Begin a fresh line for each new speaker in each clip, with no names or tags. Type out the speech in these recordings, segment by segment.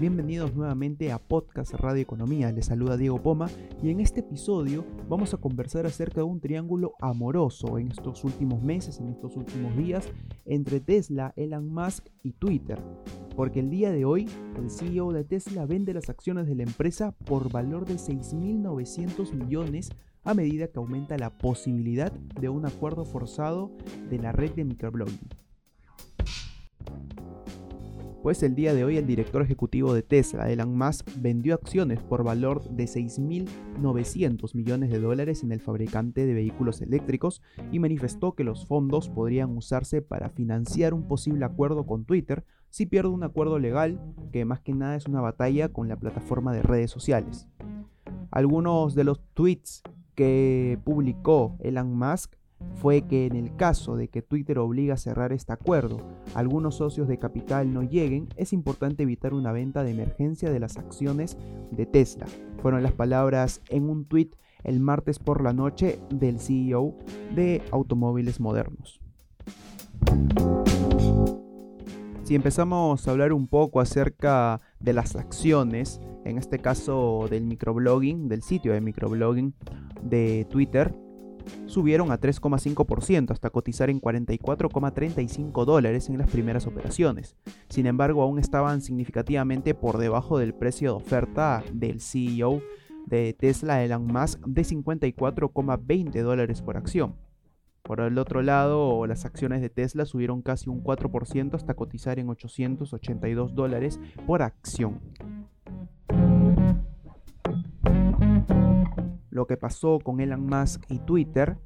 Bienvenidos nuevamente a Podcast Radio Economía. Les saluda Diego Poma y en este episodio vamos a conversar acerca de un triángulo amoroso en estos últimos meses, en estos últimos días, entre Tesla, Elon Musk y Twitter. Porque el día de hoy, el CEO de Tesla vende las acciones de la empresa por valor de 6.900 millones a medida que aumenta la posibilidad de un acuerdo forzado de la red de microblogging. Pues el día de hoy el director ejecutivo de Tesla, Elon Musk, vendió acciones por valor de 6.900 millones de dólares en el fabricante de vehículos eléctricos y manifestó que los fondos podrían usarse para financiar un posible acuerdo con Twitter si pierde un acuerdo legal, que más que nada es una batalla con la plataforma de redes sociales. Algunos de los tweets que publicó Elon Musk fue que en el caso de que Twitter obliga a cerrar este acuerdo, algunos socios de capital no lleguen, es importante evitar una venta de emergencia de las acciones de Tesla. Fueron las palabras en un tweet el martes por la noche del CEO de automóviles modernos. Si empezamos a hablar un poco acerca de las acciones, en este caso del microblogging, del sitio de microblogging de Twitter, subieron a 3,5% hasta cotizar en 44,35 dólares en las primeras operaciones. Sin embargo, aún estaban significativamente por debajo del precio de oferta del CEO de Tesla, Elon Musk, de 54,20 dólares por acción. Por el otro lado, las acciones de Tesla subieron casi un 4% hasta cotizar en 882 dólares por acción. Lo que pasó con Elon Musk y Twitter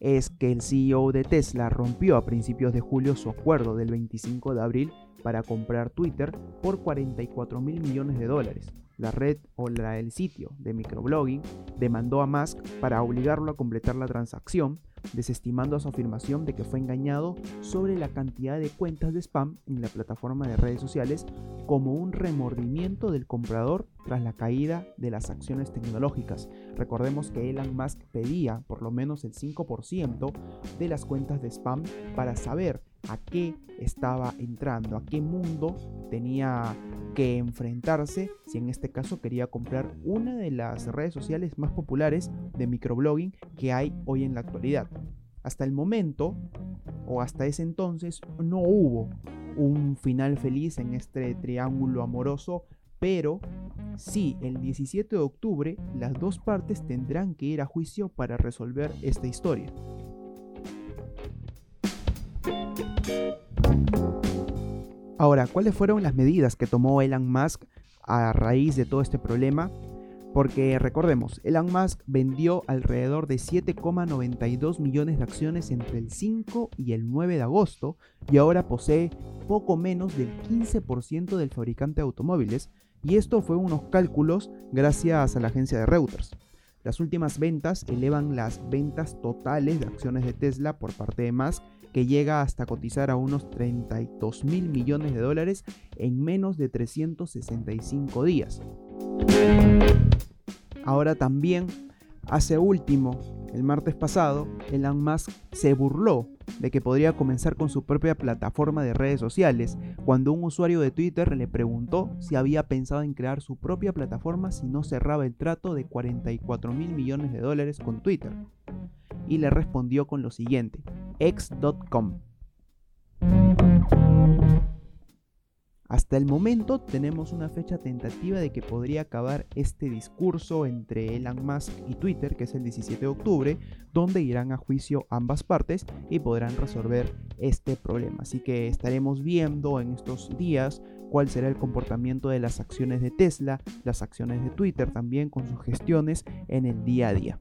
es que el CEO de Tesla rompió a principios de julio su acuerdo del 25 de abril para comprar Twitter por 44 mil millones de dólares. La red o la, el sitio de microblogging demandó a Musk para obligarlo a completar la transacción, desestimando su afirmación de que fue engañado sobre la cantidad de cuentas de spam en la plataforma de redes sociales como un remordimiento del comprador tras la caída de las acciones tecnológicas. Recordemos que Elon Musk pedía por lo menos el 5% de las cuentas de spam para saber a qué estaba entrando, a qué mundo tenía que enfrentarse si en este caso quería comprar una de las redes sociales más populares de microblogging que hay hoy en la actualidad. Hasta el momento, o hasta ese entonces, no hubo un final feliz en este triángulo amoroso, pero sí, el 17 de octubre las dos partes tendrán que ir a juicio para resolver esta historia. Ahora, ¿cuáles fueron las medidas que tomó Elon Musk a raíz de todo este problema? Porque recordemos, Elon Musk vendió alrededor de 7,92 millones de acciones entre el 5 y el 9 de agosto y ahora posee poco menos del 15% del fabricante de automóviles y esto fue unos cálculos gracias a la agencia de Reuters. Las últimas ventas elevan las ventas totales de acciones de Tesla por parte de Musk que llega hasta cotizar a unos 32 mil millones de dólares en menos de 365 días. Ahora también, hace último, el martes pasado, Elon Musk se burló de que podría comenzar con su propia plataforma de redes sociales cuando un usuario de Twitter le preguntó si había pensado en crear su propia plataforma si no cerraba el trato de 44 mil millones de dólares con Twitter. Y le respondió con lo siguiente, x.com. Hasta el momento tenemos una fecha tentativa de que podría acabar este discurso entre Elon Musk y Twitter, que es el 17 de octubre, donde irán a juicio ambas partes y podrán resolver este problema. Así que estaremos viendo en estos días cuál será el comportamiento de las acciones de Tesla, las acciones de Twitter también con sus gestiones en el día a día.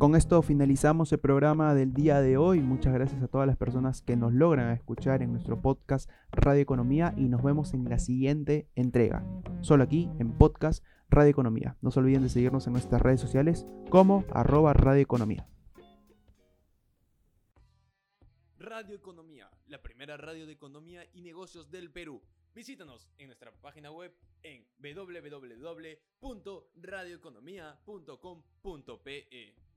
Con esto finalizamos el programa del día de hoy. Muchas gracias a todas las personas que nos logran escuchar en nuestro podcast Radio Economía y nos vemos en la siguiente entrega. Solo aquí en podcast Radio Economía. No se olviden de seguirnos en nuestras redes sociales como arroba Radio Economía.
Radio Economía, la primera radio de economía y negocios del Perú. Visítanos en nuestra página web en www.radioeconomia.com.pe.